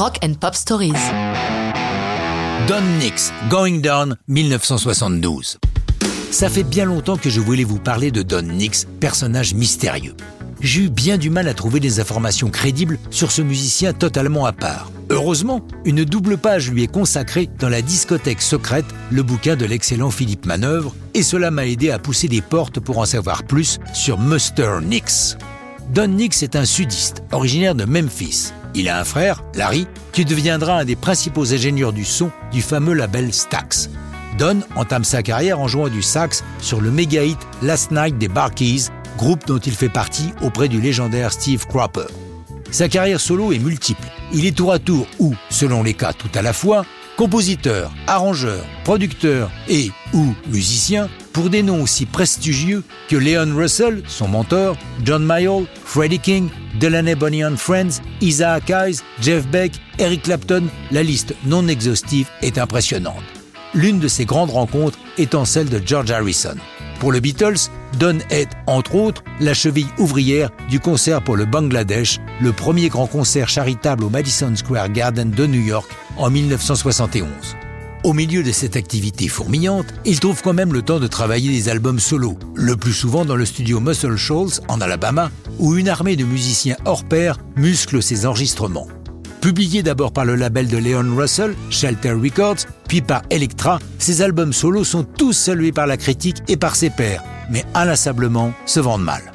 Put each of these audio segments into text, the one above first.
Rock and Pop Stories. Don Nix, Going Down, 1972. Ça fait bien longtemps que je voulais vous parler de Don Nix, personnage mystérieux. J'ai eu bien du mal à trouver des informations crédibles sur ce musicien totalement à part. Heureusement, une double page lui est consacrée dans la discothèque secrète, le bouquin de l'excellent Philippe Manœuvre, et cela m'a aidé à pousser des portes pour en savoir plus sur Muster Nix. Don Nix est un sudiste, originaire de Memphis. Il a un frère, Larry, qui deviendra un des principaux ingénieurs du son du fameux label Stax. Don entame sa carrière en jouant du sax sur le méga hit Last Night des Barkeys, groupe dont il fait partie auprès du légendaire Steve Cropper. Sa carrière solo est multiple. Il est tour à tour ou, selon les cas tout à la fois, compositeur, arrangeur, producteur et ou musicien pour des noms aussi prestigieux que Leon Russell, son mentor, John Mayall, Freddie King, Delaney Bonnie and Friends, Isaac Hayes, Jeff Beck, Eric Clapton, la liste non exhaustive est impressionnante. L'une de ces grandes rencontres étant celle de George Harrison. Pour le Beatles, Don est, entre autres, la cheville ouvrière du concert pour le Bangladesh, le premier grand concert charitable au Madison Square Garden de New York en 1971. Au milieu de cette activité fourmillante, il trouve quand même le temps de travailler des albums solo, le plus souvent dans le studio Muscle Shoals en Alabama, où une armée de musiciens hors pair muscle ses enregistrements. Publié d'abord par le label de Leon Russell, Shelter Records, puis par Elektra, ses albums solos sont tous salués par la critique et par ses pairs, mais inlassablement se vendent mal.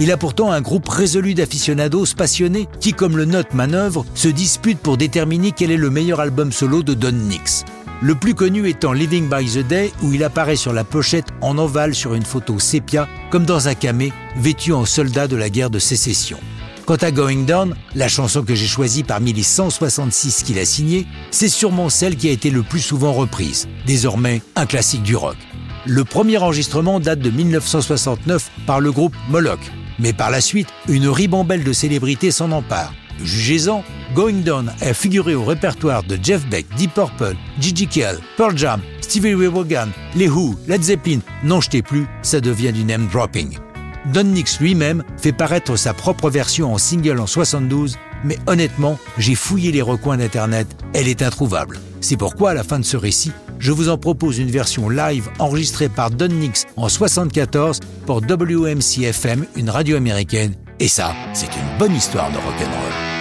Il a pourtant un groupe résolu d'aficionados passionnés qui, comme le note Manœuvre, se disputent pour déterminer quel est le meilleur album solo de Don Nix. Le plus connu étant Living by the Day, où il apparaît sur la pochette en ovale sur une photo sépia, comme dans un camé, vêtu en soldat de la guerre de sécession. Quant à Going Down, la chanson que j'ai choisie parmi les 166 qu'il a signées, c'est sûrement celle qui a été le plus souvent reprise, désormais un classique du rock. Le premier enregistrement date de 1969 par le groupe Moloch, mais par la suite, une ribambelle de célébrités s'en empare. Jugez-en, Going Down a figuré au répertoire de Jeff Beck, Deep Purple, Gigi Kell, Pearl Jam, Stevie Ray Vaughan, Les Who, Led Zeppelin. N'en jetez plus, ça devient du name dropping. Don Nix lui-même fait paraître sa propre version en single en 72, mais honnêtement, j'ai fouillé les recoins d'Internet, elle est introuvable. C'est pourquoi, à la fin de ce récit, je vous en propose une version live enregistrée par Don Nix en 74 pour WMC FM, une radio américaine. Et ça, c'est une bonne histoire de rock'n'roll.